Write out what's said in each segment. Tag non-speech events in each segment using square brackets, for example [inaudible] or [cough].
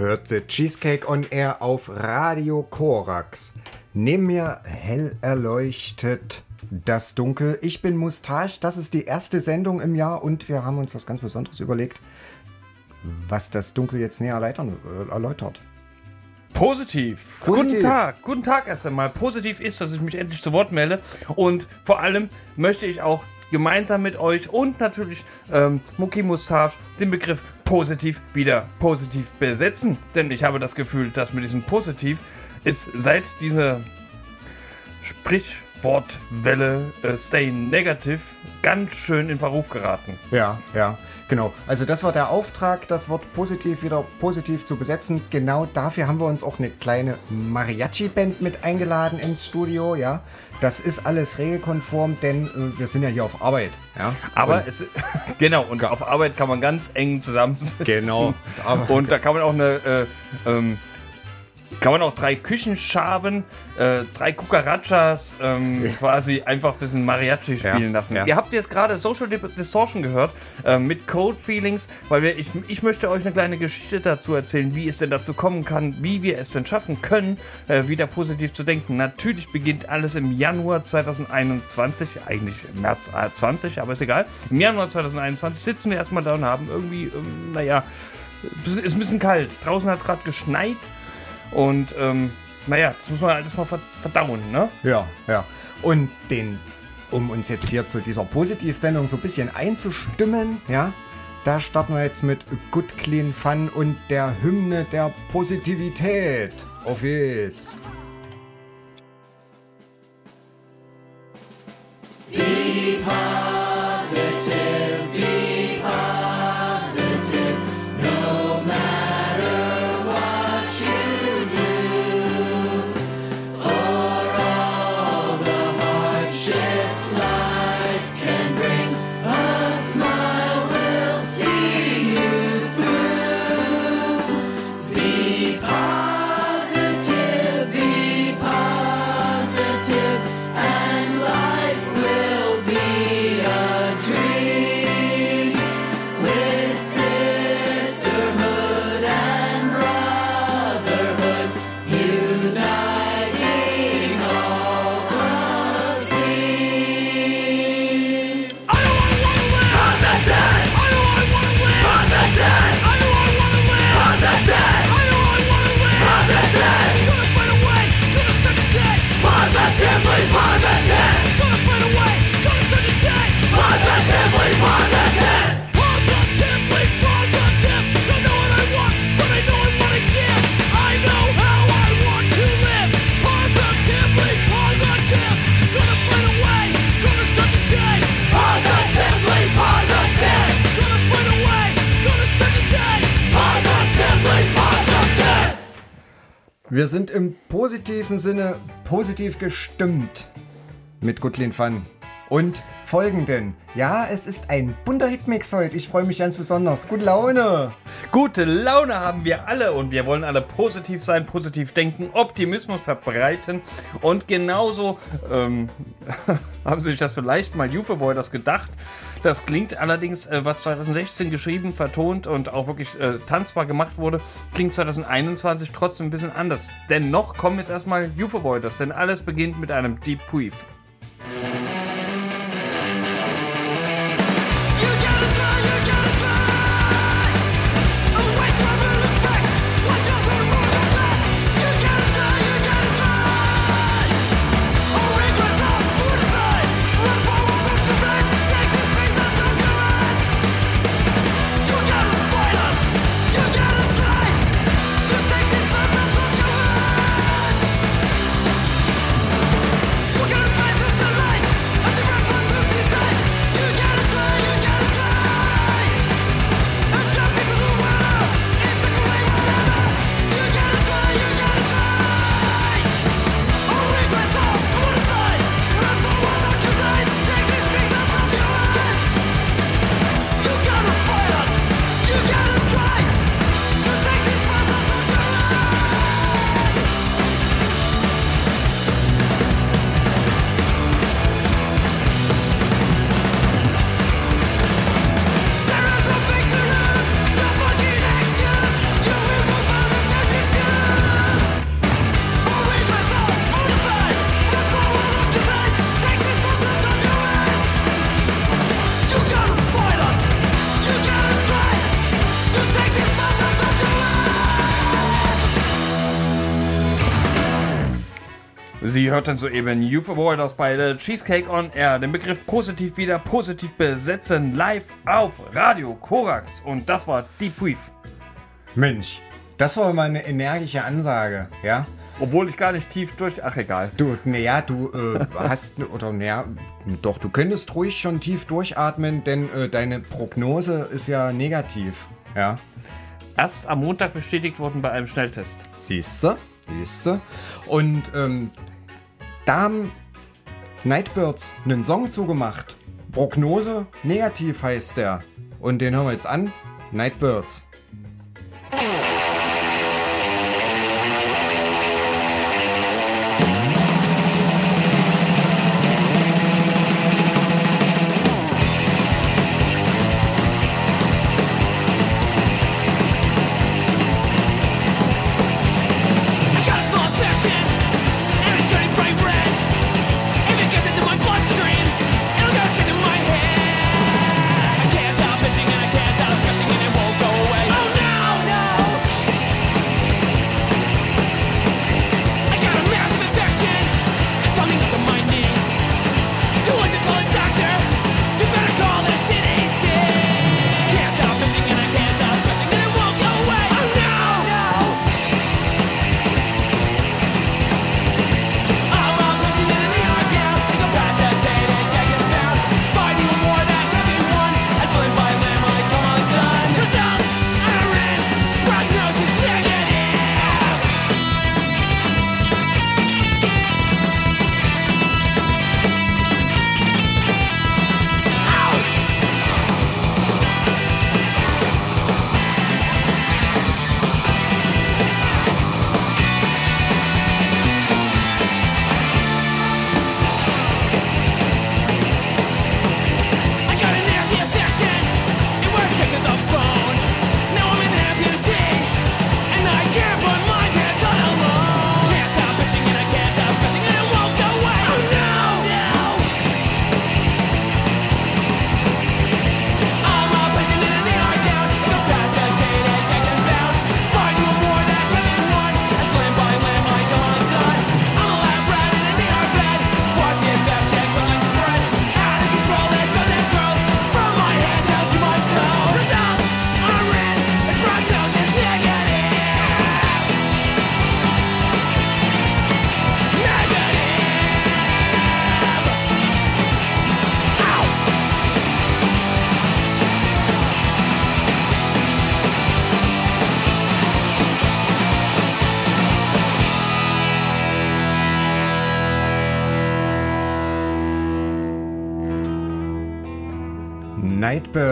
hört The Cheesecake on Air auf Radio Korax. Neben mir hell erleuchtet das Dunkel. Ich bin Mustache. Das ist die erste Sendung im Jahr und wir haben uns was ganz Besonderes überlegt, was das Dunkel jetzt näher erläutern, äh, erläutert. Positiv. Positiv. Guten Tag. Guten Tag erst einmal. Positiv ist, dass ich mich endlich zu Wort melde. Und vor allem möchte ich auch gemeinsam mit euch und natürlich ähm, Mucki Mustache den Begriff positiv wieder positiv besetzen. Denn ich habe das Gefühl, dass mit diesem Positiv ist seit dieser Sprichwortwelle äh, Stay Negative ganz schön in Verruf geraten. Ja, ja, genau. Also das war der Auftrag, das Wort positiv wieder positiv zu besetzen. Genau dafür haben wir uns auch eine kleine Mariachi-Band mit eingeladen ins Studio, ja. Das ist alles regelkonform, denn äh, wir sind ja hier auf Arbeit, ja. Aber Und- es [laughs] genau und auf Arbeit kann man ganz eng zusammensitzen. Genau. Und da kann man auch eine äh, ähm, Kann man auch drei Küchenschaben, äh, drei Cucarachas ähm, quasi einfach ein bisschen Mariachi spielen Ja, lassen. ja. Ihr habt jetzt gerade Social Distortion gehört äh, mit Cold Feelings, weil wir, ich, ich möchte euch eine kleine Geschichte dazu erzählen, wie es denn dazu kommen kann, wie wir es denn schaffen können, äh, wieder positiv zu denken. Natürlich beginnt alles im Januar 2021, eigentlich im März äh, 20, aber ist egal. Im Januar 2021 sitzen wir erstmal da und haben irgendwie, ähm, naja, es ist ein bisschen kalt. Draußen hat es gerade geschneit. Und ähm, naja, das muss man alles mal ver- verdauen, ne? Ja, ja. Und den, um uns jetzt hier zu dieser Positivsendung so ein bisschen einzustimmen, ja, da starten wir jetzt mit Good Clean Fun und der Hymne der Positivität. Auf geht's. Wir sind im positiven Sinne positiv gestimmt mit Good Clean Fun. Und folgenden. Ja, es ist ein bunter Hitmix heute. Ich freue mich ganz besonders. Gute Laune. Gute Laune haben wir alle und wir wollen alle positiv sein, positiv denken, Optimismus verbreiten und genauso ähm, [laughs] haben Sie sich das vielleicht mal Boy das gedacht. Das klingt allerdings, äh, was 2016 geschrieben, vertont und auch wirklich äh, tanzbar gemacht wurde, klingt 2021 trotzdem ein bisschen anders. Dennoch kommen jetzt erstmal Boy das, denn alles beginnt mit einem Deep Brief. Sie hörten soeben Youth Avoiders bei der Cheesecake on Air. Den Begriff positiv wieder positiv besetzen live auf Radio Korax. Und das war Deep Brief. Mensch, das war mal eine energische Ansage, ja? Obwohl ich gar nicht tief durch. Ach, egal. Du, naja, du äh, [laughs] hast, oder naja, doch, du könntest ruhig schon tief durchatmen, denn äh, deine Prognose ist ja negativ, ja? Erst am Montag bestätigt worden bei einem Schnelltest. Siehste, siehste. Und ähm, da haben Nightbirds einen Song zugemacht. Prognose negativ heißt der. Und den hören wir jetzt an. Nightbirds.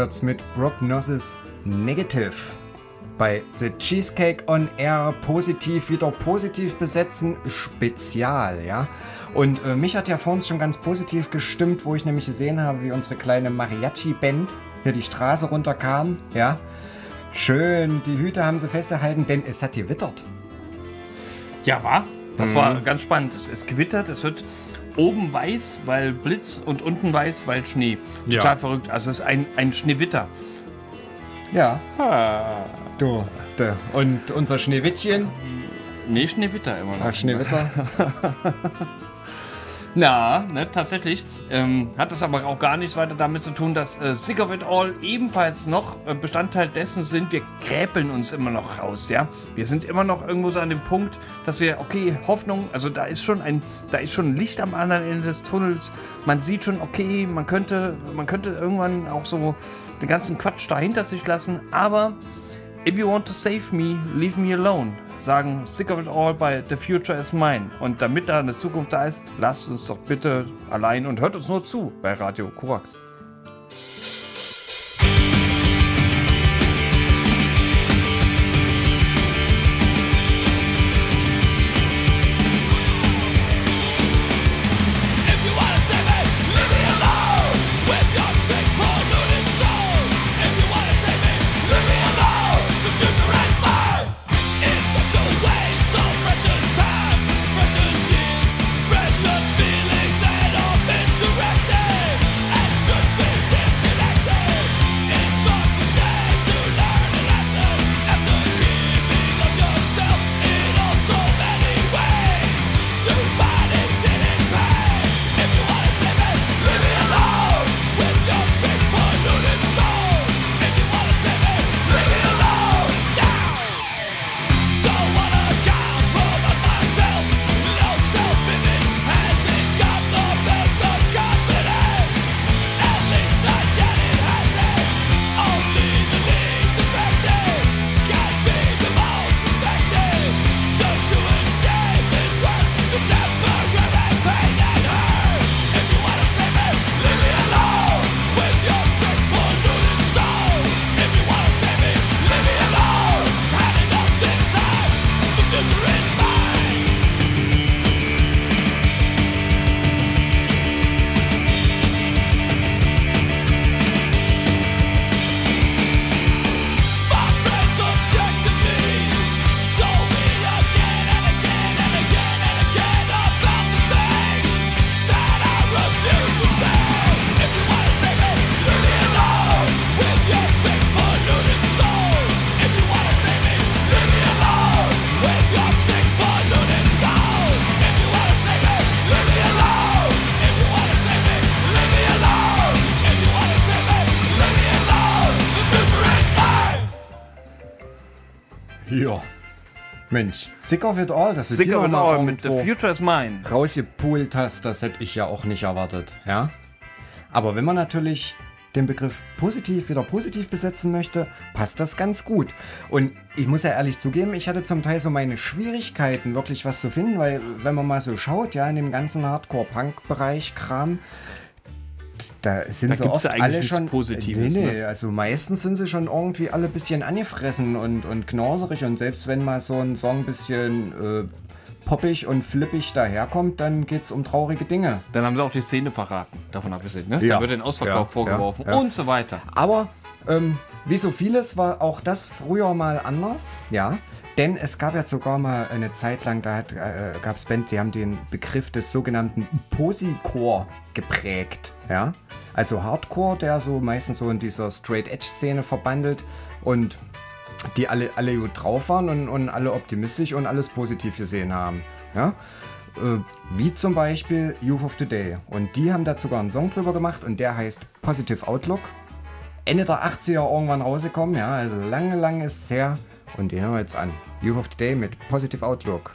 Nightbirds mit Prognosis Negative. Bei The Cheesecake on Air positiv wieder positiv besetzen Spezial, ja. Und äh, mich hat ja vorhin schon ganz positiv gestimmt, wo ich nämlich gesehen habe, wie unsere kleine Mariachi-Band hier die Straße runterkam, ja. Schön, die Hüte haben sie festgehalten, denn es hat gewittert. Ja, war. Das war ganz spannend. Es, es gewittert, es wird oben weiß, weil Blitz und unten weiß, weil Schnee. Ja. Total verrückt. Also es ist ein, ein Schneewitter. Ja. Du, de. und unser Schneewittchen, Nee, Schneewitter immer noch. ach Schneewitter, [laughs] Na, ne, tatsächlich. Ähm, hat das aber auch gar nichts weiter damit zu tun, dass äh, Sick of It All ebenfalls noch äh, Bestandteil dessen sind. Wir gräpeln uns immer noch raus, ja. Wir sind immer noch irgendwo so an dem Punkt, dass wir, okay, Hoffnung, also da ist schon ein, da ist schon Licht am anderen Ende des Tunnels. Man sieht schon, okay, man könnte, man könnte irgendwann auch so den ganzen Quatsch da hinter sich lassen, aber If you want to save me, leave me alone. Sagen Sick of it all bei The Future is Mine. Und damit da eine Zukunft da ist, lasst uns doch bitte allein und hört uns nur zu bei Radio Korax. Mensch, Sick of It All, dass du Sick of It All mit The Future is Mine. rausgepult hast, das hätte ich ja auch nicht erwartet, ja. Aber wenn man natürlich den Begriff positiv wieder positiv besetzen möchte, passt das ganz gut. Und ich muss ja ehrlich zugeben, ich hatte zum Teil so meine Schwierigkeiten, wirklich was zu finden, weil wenn man mal so schaut, ja, in dem ganzen Hardcore-Punk-Bereich Kram, da sind Da sie oft alle schon. Positives, nee, nee, ne? also meistens sind sie schon irgendwie alle ein bisschen angefressen und, und knauserig und selbst wenn mal so ein Song ein bisschen äh, poppig und flippig daherkommt, dann geht's um traurige Dinge. Dann haben sie auch die Szene verraten, davon abgesehen. Ne? Ja. Da wird den Ausverkauf Ja, vorgeworfen ja, ja. und so weiter. Aber ähm, wie so vieles war auch das früher mal anders, ja. Denn es gab ja sogar mal eine Zeit lang, da hat, äh, gab es Bands, die haben den Begriff des sogenannten Posicore geprägt, ja. Also Hardcore, der so meistens so in dieser Straight-Edge-Szene verbandelt und die alle, alle gut drauf waren und, und alle optimistisch und alles positiv gesehen haben, ja. Äh, wie zum Beispiel Youth of Today. Und die haben da sogar einen Song drüber gemacht und der heißt Positive Outlook. Ende der 80er irgendwann rausgekommen, ja, also lange, lange ist es her. Und den hören wir jetzt an. Youth of Today mit Positive Outlook.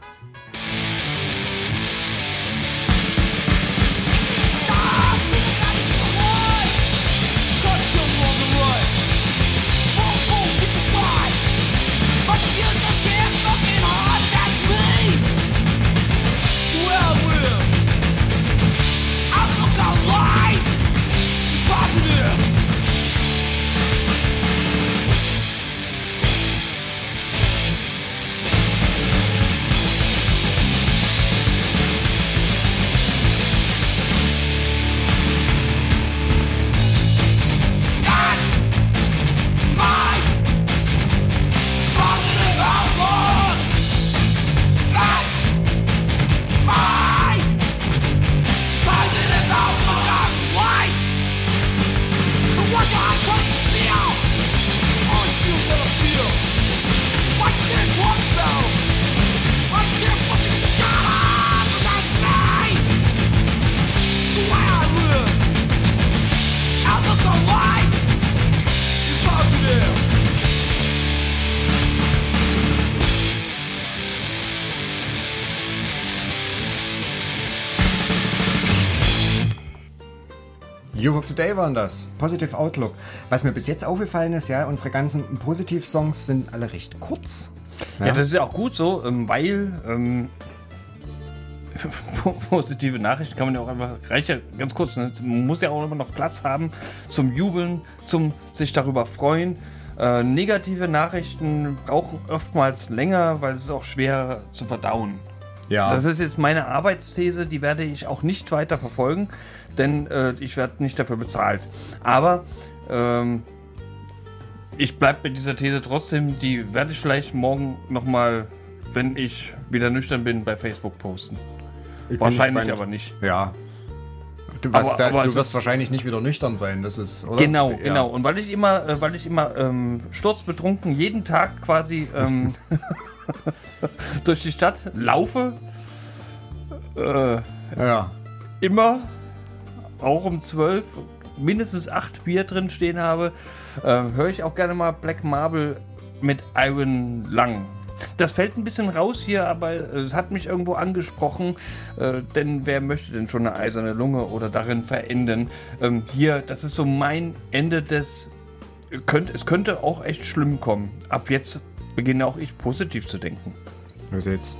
Waren das. Positive Outlook. Was mir bis jetzt aufgefallen ist, ja, unsere ganzen Positiv-Songs sind alle recht kurz. Ja, das ist ja auch gut so, ähm, weil ähm, [laughs] positive Nachrichten kann man ja auch einfach, reicht ja ganz kurz, ne? man muss ja auch immer noch Platz haben zum Jubeln, zum sich darüber freuen. Äh, negative Nachrichten brauchen oftmals länger, weil es ist auch schwer zu verdauen. Ja. Das ist jetzt meine Arbeitsthese, die werde ich auch nicht weiter verfolgen, denn äh, ich werde nicht dafür bezahlt. Aber ähm, ich bleibe mit dieser These trotzdem, die werde ich vielleicht morgen nochmal, wenn ich wieder nüchtern bin, bei Facebook posten. Ich Wahrscheinlich aber nicht. Ja. Du, was, Aber- das, aber du wirst wahrscheinlich nicht wieder nüchtern sein, das ist, oder? Genau, Ja. genau. Und weil ich immer, äh, weil ich immer ähm, sturzbetrunken jeden Tag quasi ähm, [laughs] durch die Stadt laufe, äh, Ja. immer, auch um 12, mindestens 8 Bier drin stehen habe, äh, höre ich auch gerne mal Black Marble mit Iron Lang. Das fällt ein bisschen raus hier, aber es hat mich irgendwo angesprochen, äh, denn wer möchte denn schon eine eiserne Lunge oder darin verenden? Ähm, hier, das ist so mein Ende des. Könnt, es könnte auch echt schlimm kommen. Ab jetzt beginne auch ich positiv zu denken. Los jetzt.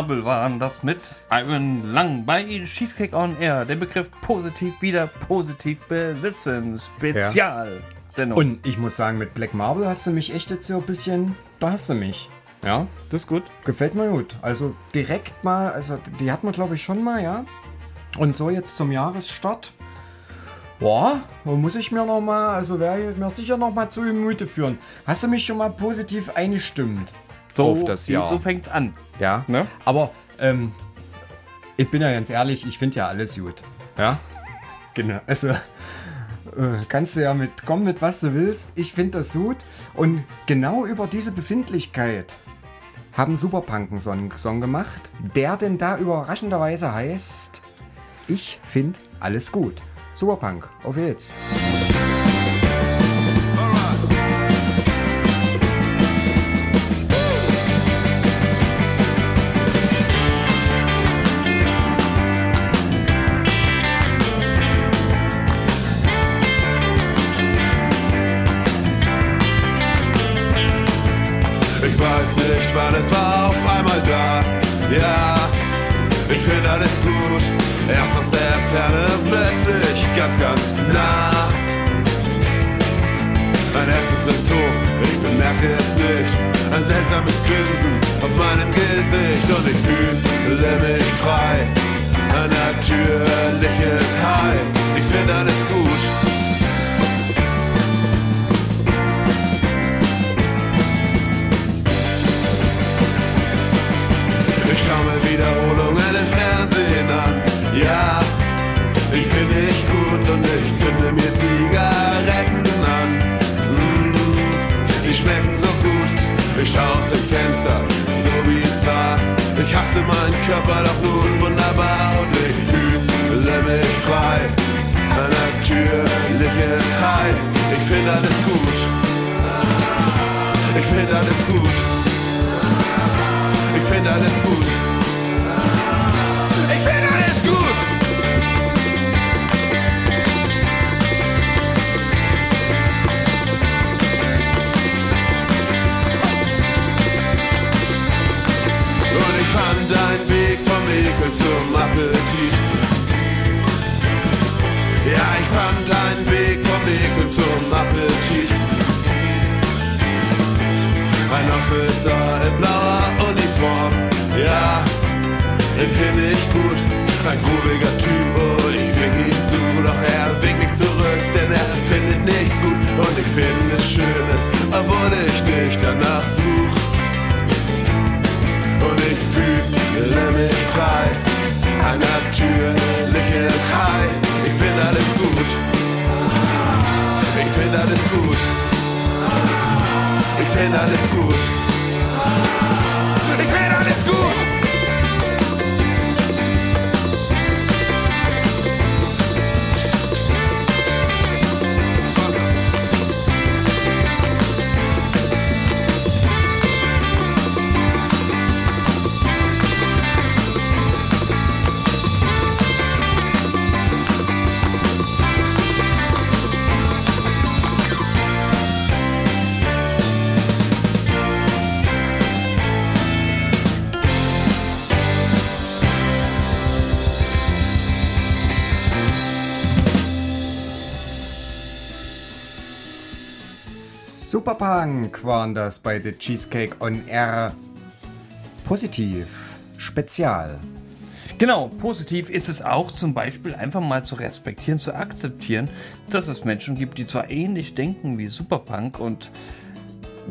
Marble waren das mit Ivan Lang bei Cheesecake on Air. Der Begriff positiv wieder positiv besitzen. Spezial. Sendung. Und ich muss sagen, mit Black Marble hast du mich echt jetzt so ein bisschen. Da hast du mich. Ja, das ist gut. gefällt mir gut. Also direkt mal, also die hat man glaube ich schon mal, ja. Und so jetzt zum Jahresstart. Boah, wo muss ich mir noch mal, also werde ich mir sicher noch mal zu Gemüte führen. Hast du mich schon mal positiv eingestimmt So, auf das Jahr? so fängt's an. Ja, Ne? aber ähm, ich bin ja ganz ehrlich, ich finde ja alles gut. Ja, genau. Also äh, kannst du ja mit, komm mit was du willst. Ich finde das gut. Und genau über diese Befindlichkeit haben Superpunk einen Song, Song gemacht, der denn da überraschenderweise heißt, ich finde alles gut. Superpunk, auf jetzt. Seltsames Grinsen auf meinem Ekel zum Appetit. Ja, ich fand einen Weg vom Ekel zum Appetit. Ein Officer in blauer Uniform, ja, den finde ich gut. Ein grooviger Typ, oh, ich wink ihm zu, doch er winkt nicht zurück, denn er findet nichts gut. Und ich finde es Schönes, obwohl ich nicht danach such. Und ich fühle mich frei, ein natürliches High. Ich finde alles gut, ich finde alles gut. Ich finde alles gut. Ich finde alles gut. Superpunk waren das bei The Cheesecake on Air. Positiv. Spezial. Genau, positiv ist es auch zum Beispiel einfach mal zu respektieren, zu akzeptieren, dass es Menschen gibt, die zwar ähnlich denken wie Superpunk und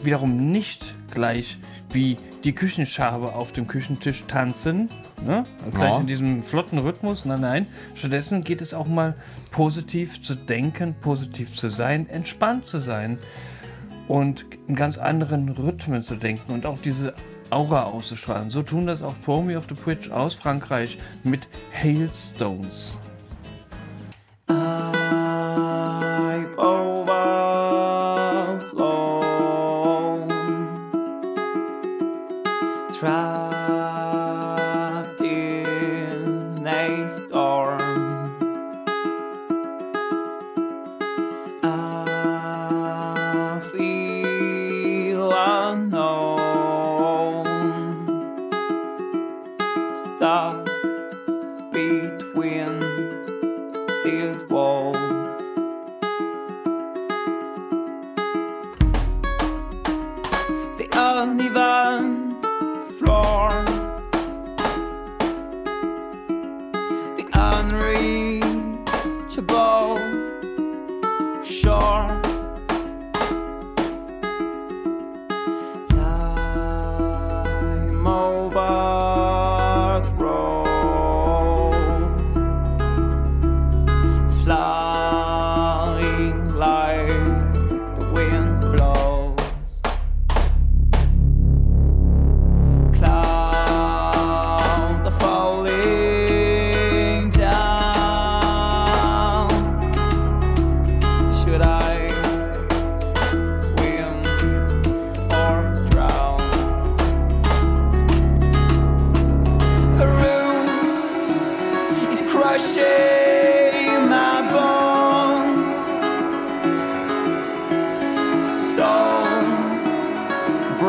wiederum nicht gleich wie die Küchenschabe auf dem Küchentisch tanzen, ne? gleich Ja. in diesem flotten Rhythmus, nein, nein. Stattdessen geht es auch mal positiv zu denken, positiv zu sein, entspannt zu sein und in ganz anderen Rhythmen zu denken und auch diese Aura auszustrahlen. So tun das auch Throw Me Off the Bridge aus Frankreich mit Hailstones.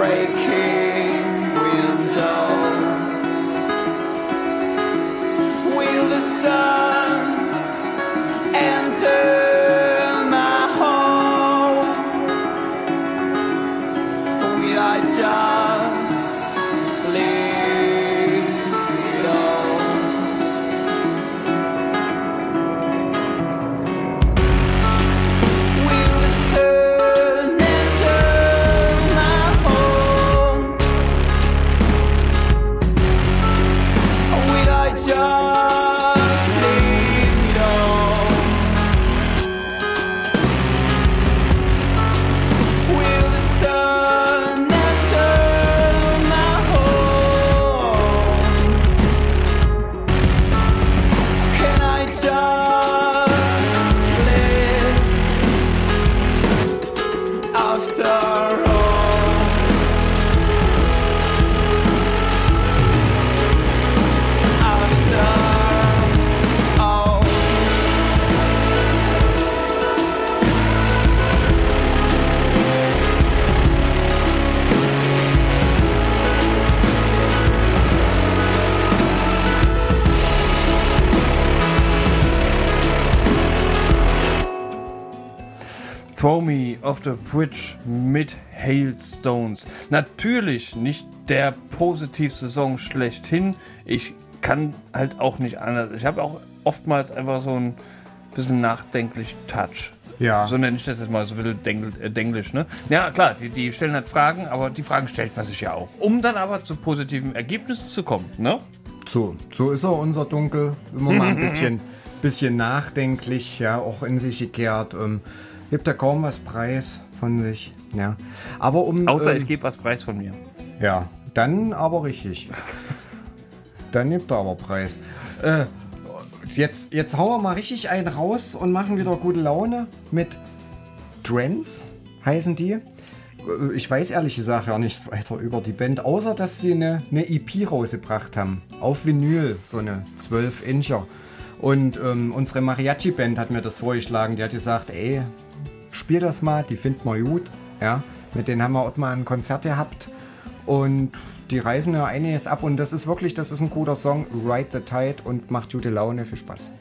Breaking the Bridge mit Hailstones. Natürlich nicht der positivste Song schlechthin. Ich kann halt auch nicht anders. Ich habe auch oftmals einfach so ein bisschen nachdenklich Touch. Ja. So nenne ich das jetzt mal, so ein bisschen dengl, äh, denglisch, ne? Ja, klar, die, die stellen halt Fragen, aber die Fragen stellt man sich ja auch. Um dann aber zu positiven Ergebnissen zu kommen, ne? So, so ist er, unser Dunkel. Immer mal ein [laughs] bisschen, bisschen nachdenklich, ja, auch in sich gekehrt. Ähm, gibt er kaum was preis von sich. Ja. Aber um. Außer ähm, ich gebe was preis von mir. Ja, dann aber richtig. dann nimmt er aber Preis. Äh, jetzt, jetzt hauen wir mal richtig einen raus und machen wieder gute Laune mit Trends, heißen die. Äh, Ich weiß ehrlich gesagt ja nichts weiter über die Band, außer dass sie eine, eine EP rausgebracht haben. Auf Vinyl, so eine 12-Incher. Und ähm, unsere Mariachi-Band hat mir das vorgeschlagen. Die hat gesagt, ey, spiel das mal, die finden wir gut. Ja, mit denen haben wir auch mal ein Konzert gehabt. Und die reisen ja einiges ab. Und das ist wirklich, das ist ein guter Song. Ride the Tide und macht gute Laune. Viel Spaß.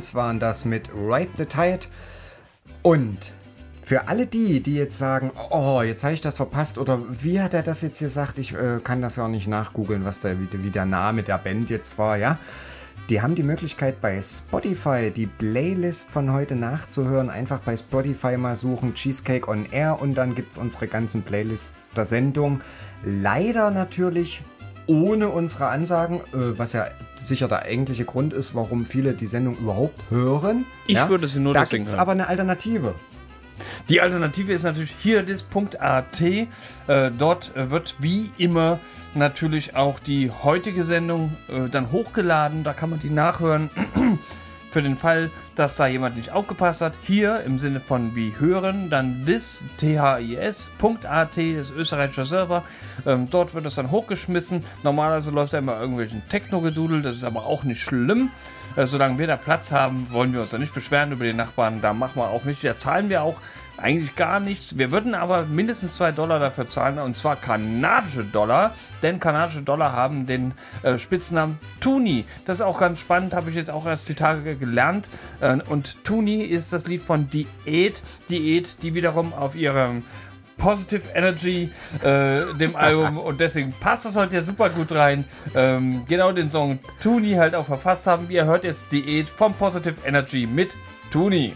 Trends waren das mit Ride the Tide. Und für alle die, die jetzt sagen, oh, jetzt habe ich das verpasst oder wie hat er das jetzt gesagt? Ich äh, kann das ja auch nicht nachgoogeln, was der, wie, wie der Name der Band jetzt war, ja? Die haben die Möglichkeit bei Spotify die Playlist von heute nachzuhören. Einfach bei Spotify mal suchen Cheesecake on Air und dann gibt es unsere ganzen Playlists der Sendung. Leider natürlich ohne unsere Ansagen, äh, was ja sicher der eigentliche Grund ist, warum viele die Sendung überhaupt hören. Ich ja? würde sie nur Da deswegen gibt es hören. aber eine Alternative. Die Alternative ist natürlich hier das.at. Äh, dort äh, wird wie immer natürlich auch die heutige Sendung äh, dann hochgeladen. Da kann man die nachhören. [clears throat] Für den Fall, dass da jemand nicht aufgepasst hat, hier im Sinne von wie hören, dann this, this.at, das österreichische Server. Ähm, dort wird es dann hochgeschmissen. Normalerweise läuft da immer irgendwelchen Techno-Gedudel, das ist aber auch nicht schlimm. Äh, solange wir da Platz haben, wollen wir uns da nicht beschweren über die Nachbarn. Da machen wir auch nicht. Da zahlen wir auch eigentlich gar nichts. Wir würden aber mindestens 2 Dollar dafür zahlen, und zwar kanadische Dollar, denn kanadische Dollar haben den äh, Spitznamen Tuni. Das ist auch ganz spannend, habe ich jetzt auch erst die Tage gelernt. Äh, und Tuni ist das Lied von Diät. Diät, die wiederum auf ihrem Positive Energy, äh, dem Album [laughs] und deswegen passt das heute ja super gut rein. Ähm, genau den Song Tuni halt auch verfasst haben. Ihr hört jetzt Diät vom Positive Energy mit Tuni.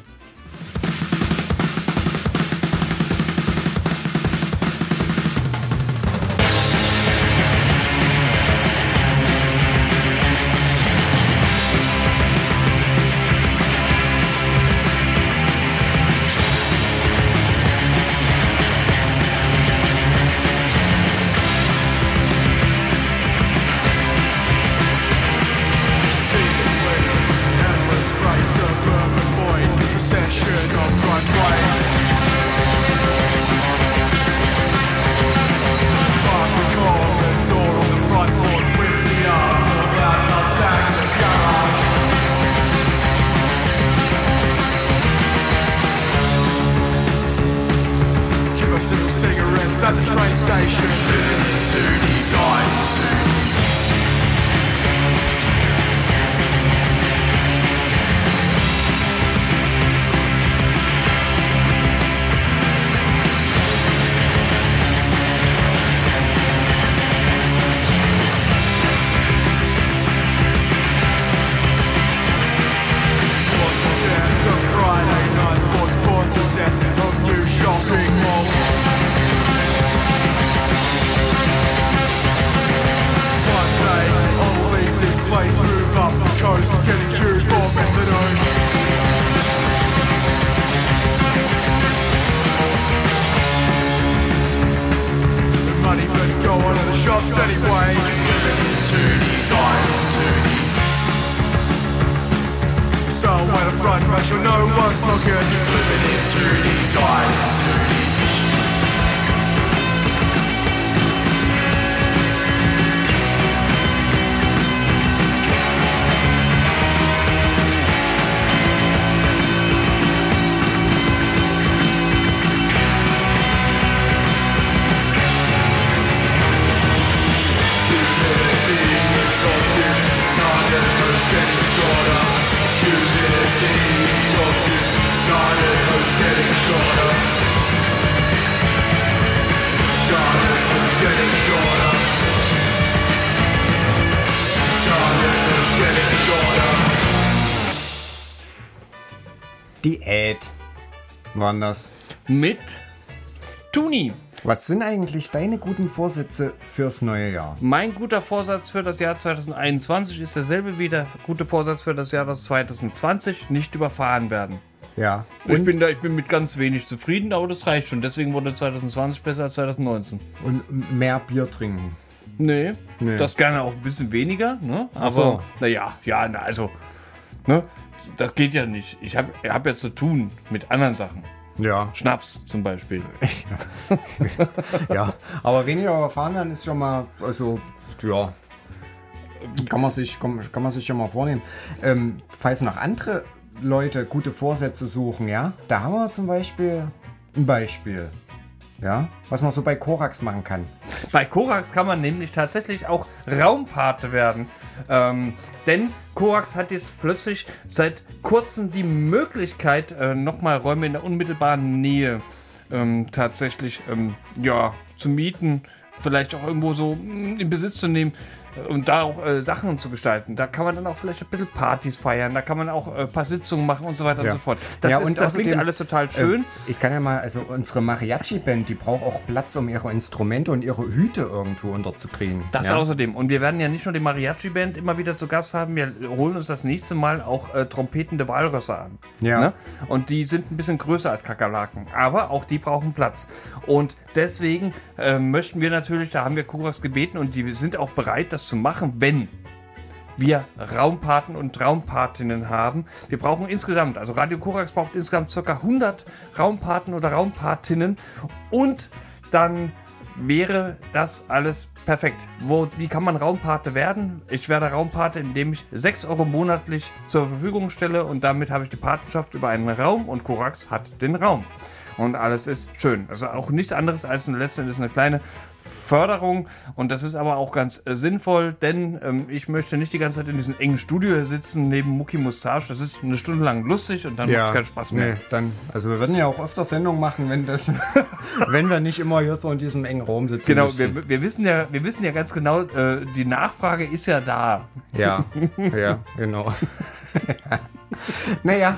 Waren das. Mit Tuni. Was sind eigentlich deine guten Vorsätze fürs neue Jahr? Mein guter Vorsatz für das Jahr 2021 ist derselbe wie der gute Vorsatz für das Jahr 2020, nicht überfahren werden. Ja. Ich bin, da, ich bin mit ganz wenig zufrieden, aber das reicht schon. Deswegen wurde 2020 besser als 2019. Und mehr Bier trinken. Nee, Nee. das gerne auch ein bisschen weniger, ne? Aber so. naja, ja, na, also, ne? Das geht ja nicht. Ich habe hab ja zu tun mit anderen Sachen. Ja. Schnaps zum Beispiel. [laughs] ja. Aber weniger überfahren werden ist schon mal, also, ja. Kann man sich, kann, kann man sich schon mal vornehmen. Ähm, falls noch andere Leute gute Vorsätze suchen, ja, da haben wir zum Beispiel ein Beispiel. Ja, was man so bei Korax machen kann. Bei Korax kann man nämlich tatsächlich auch Raumpate werden. Ähm, denn Korax hat jetzt plötzlich seit kurzem die Möglichkeit, äh, nochmal Räume in der unmittelbaren Nähe ähm, tatsächlich ähm, ja, zu mieten, vielleicht auch irgendwo so mh, in Besitz zu nehmen und da auch äh, Sachen zu gestalten. Da kann man dann auch vielleicht ein bisschen Partys feiern, da kann man auch äh, ein paar Sitzungen machen und so weiter Ja. und so fort. Das, Ja, ist, und das klingt außerdem, alles total schön. Äh, ich kann ja mal, also unsere Mariachi-Band, die braucht auch Platz, um ihre Instrumente und ihre Hüte irgendwo unterzukriegen. Das ja? außerdem. Und wir werden ja nicht nur die Mariachi-Band immer wieder zu Gast haben, wir holen uns das nächste Mal auch äh, trompetende Walrösser an. Ja. Ne? Und die sind ein bisschen größer als Kakerlaken. Aber auch die brauchen Platz. Und deswegen äh, möchten wir natürlich, da haben wir Kuras gebeten und die sind auch bereit, das zu machen, wenn wir Raumpaten und Raumpatinnen haben. Wir brauchen insgesamt, also Radio Korax braucht insgesamt ca. 100 Raumpaten oder Raumpatinnen und dann wäre das alles perfekt. Wo, wie kann man Raumpate werden? Ich werde Raumpate, indem ich 6 Euro monatlich zur Verfügung stelle und damit habe ich die Patenschaft über einen Raum und Korax hat den Raum. Und alles ist schön. Also auch nichts anderes als eine letzten Endes eine kleine Förderung und das ist aber auch ganz äh, sinnvoll, denn ähm, ich möchte nicht die ganze Zeit in diesem engen Studio sitzen neben Mucki Mustache. Das ist eine Stunde lang lustig und dann macht es keinen Spaß mehr. Nee, dann, also wir würden ja auch öfter Sendungen machen, wenn das, [laughs] wenn wir nicht immer hier so in diesem engen Raum sitzen. Genau, wir, wir, wissen ja, wir wissen ja ganz genau, äh, die Nachfrage ist ja da. Ja, [laughs] ja, genau. [laughs] naja,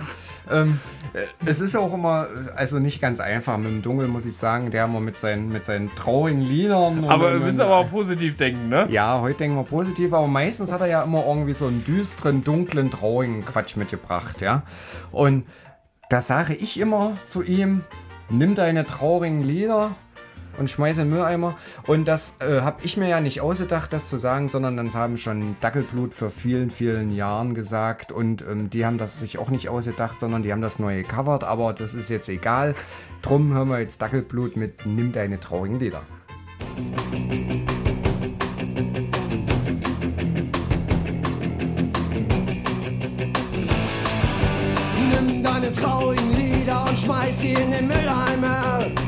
ähm, äh, [laughs] es ist auch immer, äh, also nicht ganz einfach mit dem Dunkel, muss ich sagen, der immer mit seinen, mit seinen traurigen Liedern. Aber wir müssen aber auch positiv denken, ne? Ja, heute denken wir positiv, aber meistens hat er ja immer irgendwie so einen düsteren, dunklen, traurigen Quatsch mitgebracht, ja. Und da sage ich immer zu ihm, nimm deine traurigen Lieder und schmeiß in den Mülleimer. Und das äh, habe ich mir ja nicht ausgedacht, das zu sagen, sondern das haben schon Dackelblut vor vielen, vielen Jahren gesagt. Und ähm, die haben das sich auch nicht ausgedacht, sondern die haben das neu gecovert. Aber das ist jetzt egal. Drum hören wir jetzt Dackelblut mit Nimm deine traurigen Lieder. Nimm deine traurigen Lieder und schmeiß sie in den Mülleimer.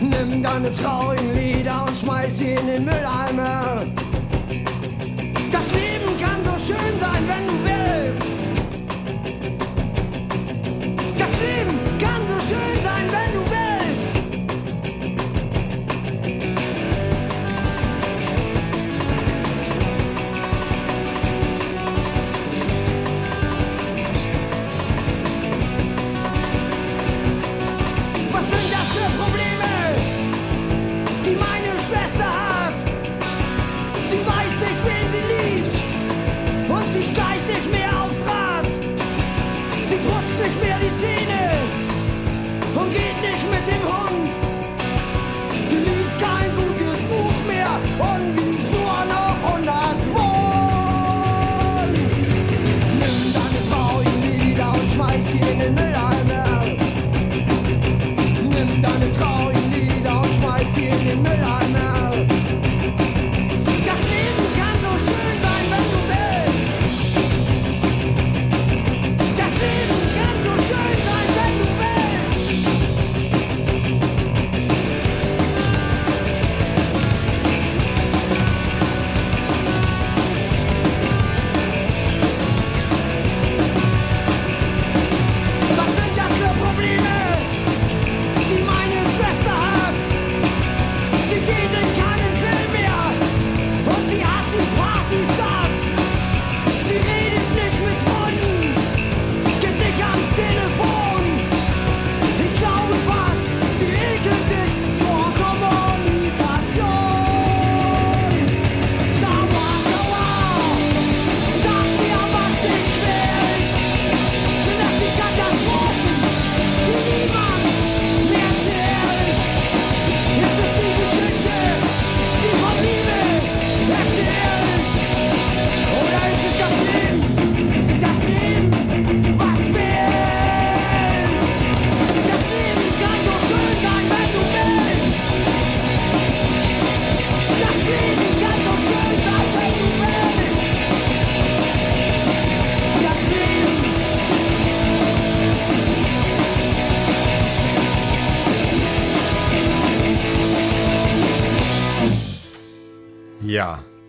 Nimm deine traurigen Lieder und schmeiß sie in den Mülleimer. Das Leben kann so schön sein, wenn du willst.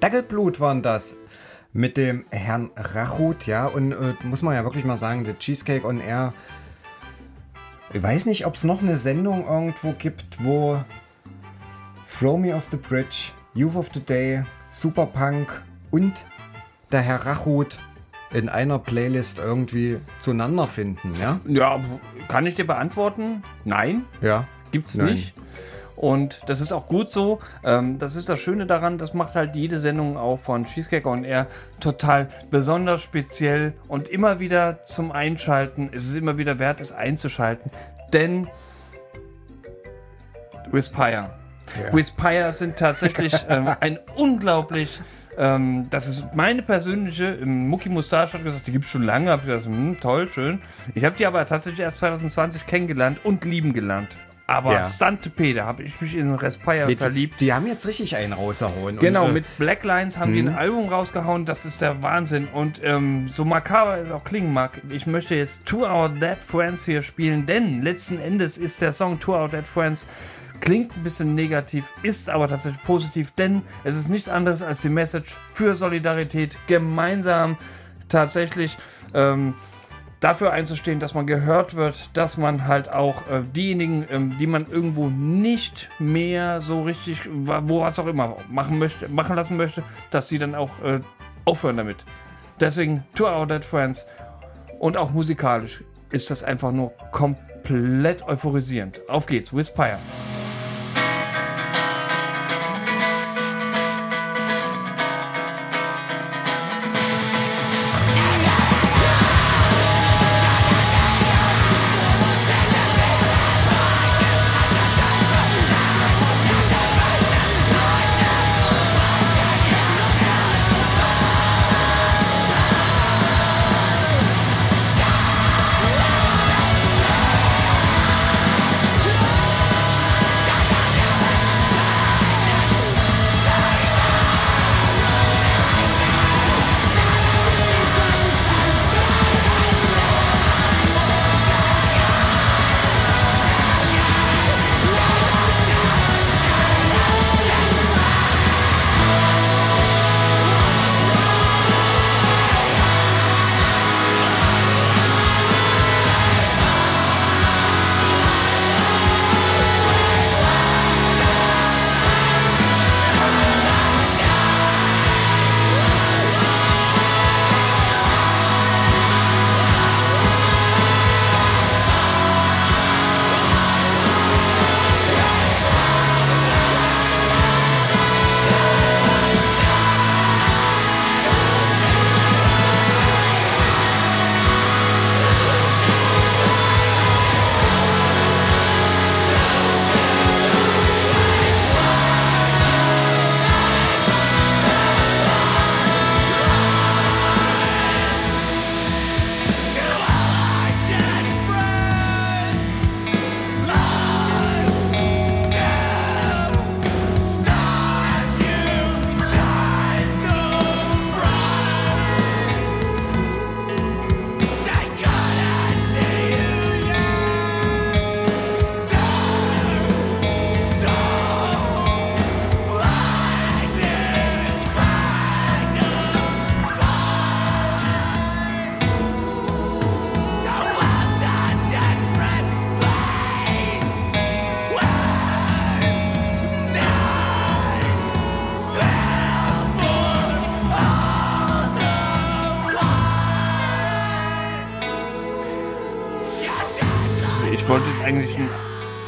Dackelblut waren das. Mit dem Herrn Rachut, ja. Und äh, muss man ja wirklich mal sagen, der Cheesecake on Air. Ich weiß nicht, ob es noch eine Sendung irgendwo gibt, wo Throw Me Off the Bridge, Youth of the Day, Superpunk und der Herr Rachut in einer Playlist irgendwie zueinander finden, ja? Ja, kann ich dir beantworten? Nein, Ja. gibt's Nein. nicht. Und das ist auch gut so. Ähm, das ist das Schöne daran, das macht halt jede Sendung auch von Cheesecake on Air total besonders speziell und immer wieder zum Einschalten. Es ist immer wieder wert, es einzuschalten. Denn Wispire. Ja. Wispire sind tatsächlich [laughs] ähm, ein unglaublich. Ähm, das ist meine persönliche. Im Mucki Mustache hat gesagt, die gibt es schon lange. Hab ich gesagt, hm, toll, schön. Ich habe die aber tatsächlich erst 2020 kennengelernt und lieben gelernt. Aber Ja. Stante P, da habe ich mich in Respire verliebt. die haben jetzt richtig einen rausgehauen. Genau, Und, äh, mit Black Lines haben die ein Album rausgehauen, das ist der Wahnsinn. Und ähm, so makaber es auch klingen mag, ich möchte jetzt Two Our Dead Friends hier spielen, denn letzten Endes ist der Song Two Our Dead Friends, klingt ein bisschen negativ, ist aber tatsächlich positiv, denn es ist nichts anderes als die Message für Solidarität, gemeinsam tatsächlich ähm, dafür einzustehen, dass man gehört wird, dass man halt auch äh, diejenigen, ähm, die man irgendwo nicht mehr so richtig, wo was auch immer machen möchte, machen lassen möchte, dass sie dann auch äh, aufhören damit. Deswegen To Our Dead Friends und auch musikalisch ist das einfach nur komplett euphorisierend. Auf geht's, Wispire.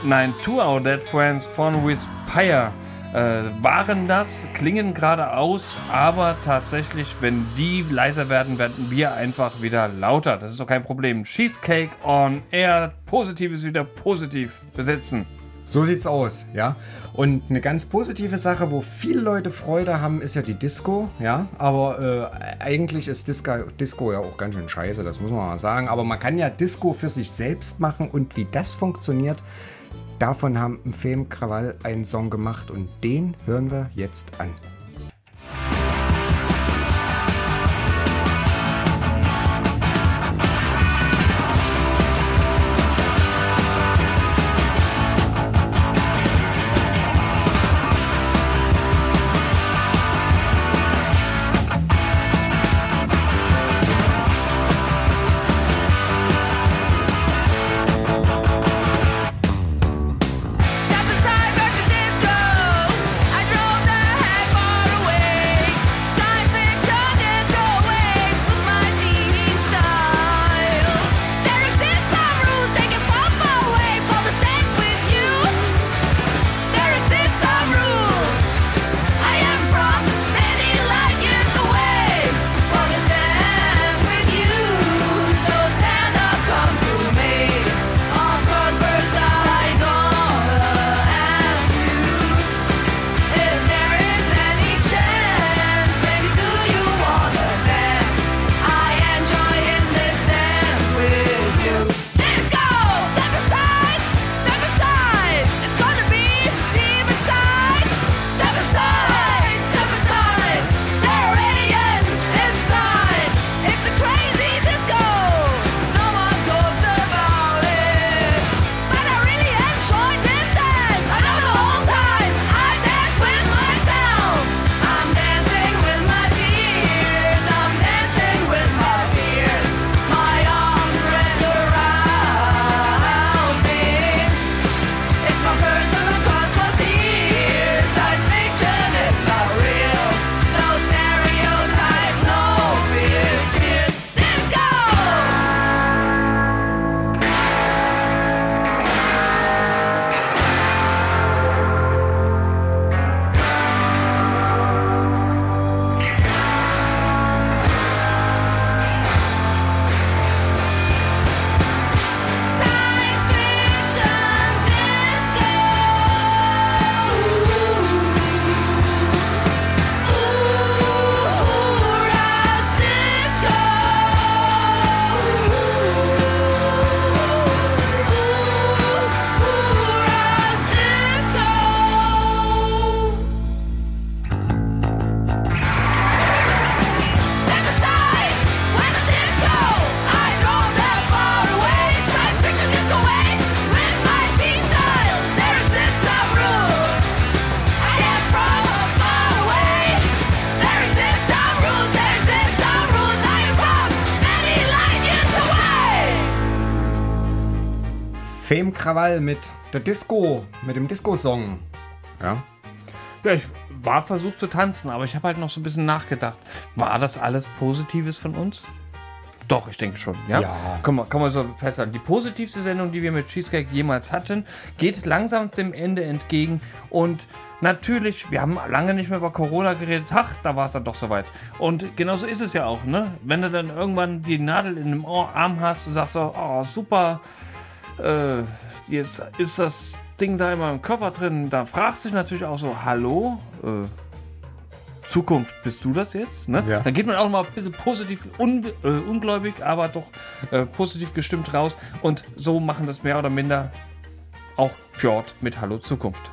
Nein, Two Our Dead Friends von Wispire äh, waren das, klingen gerade aus, aber tatsächlich, wenn die leiser werden, werden wir einfach wieder lauter. Das ist doch kein Problem. Cheesecake on Air, Positives wieder positiv besetzen. So sieht's aus, ja. Und eine ganz positive Sache, wo viele Leute Freude haben, ist ja die Disco, ja. Aber äh, eigentlich ist Disco, Disco ja auch ganz schön scheiße, das muss man mal sagen. Aber man kann ja Disco für sich selbst machen und wie das funktioniert, davon haben im Film Krawall einen Song gemacht und den hören wir jetzt an. Fame Krawall mit der Disco, mit dem Disco-Song. Ja. Ja, ich war versucht zu tanzen, aber ich habe halt noch so ein bisschen nachgedacht. War das alles Positives von uns? Doch, ich denke schon, ja. Ja. Kann man, kann man so festhalten. Die positivste Sendung, die wir mit Cheesecake jemals hatten, geht langsam dem Ende entgegen. Und natürlich, wir haben lange nicht mehr über Corona geredet. Ach, da war es dann doch soweit. Und genauso ist es ja auch, ne? Wenn du dann irgendwann die Nadel in dem Arm hast und sagst so, oh, super, äh, jetzt ist das Ding da in meinem Körper drin, da fragst du dich natürlich auch so, hallo, äh, Zukunft, bist du das jetzt? Ne? Ja. Dann geht man auch mal ein bisschen positiv, un, äh, ungläubig, aber doch äh, positiv gestimmt raus. Und so machen das mehr oder minder auch Fjord mit Hallo Zukunft.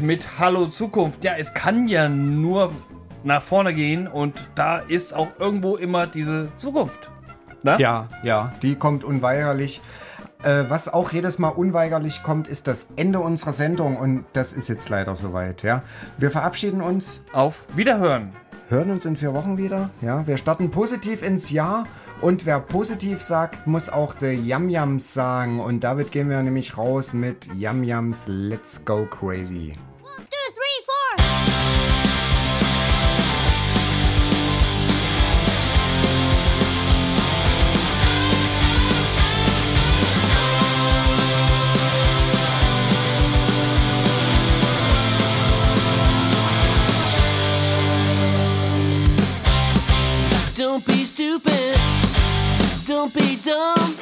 Mit Hallo Zukunft. Ja, es kann ja nur nach vorne gehen und da ist auch irgendwo immer diese Zukunft. Na? Ja, ja. Die kommt unweigerlich. Äh, was auch jedes Mal unweigerlich kommt, ist das Ende unserer Sendung und das ist jetzt leider soweit. Ja, wir verabschieden uns. Auf Wiederhören. Hören uns in vier Wochen wieder. Ja, wir starten positiv ins Jahr und wer positiv sagt, muss auch der Yam Yams sagen und damit gehen wir nämlich raus mit Yam Yams Let's Go Crazy. stupid. Don't be dumb.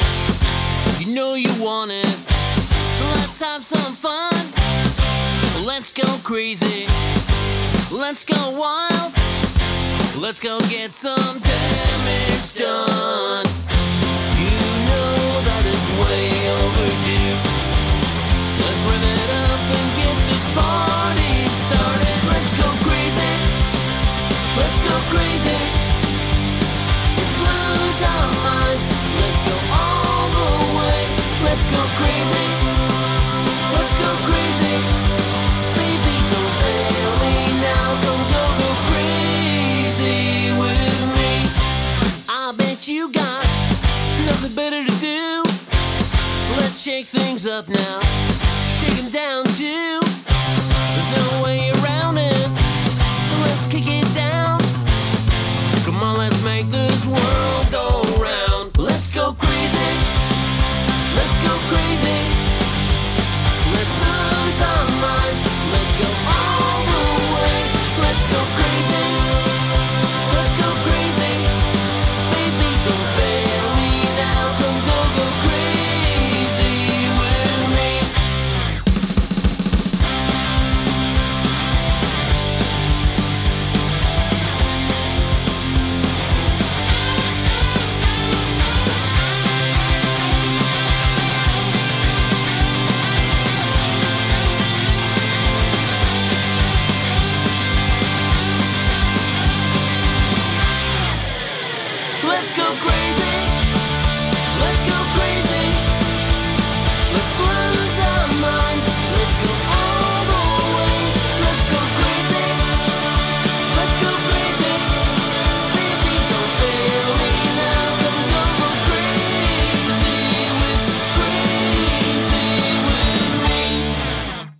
You know you want it. So let's have some fun. Let's go crazy. Let's go wild. Let's go get some damage.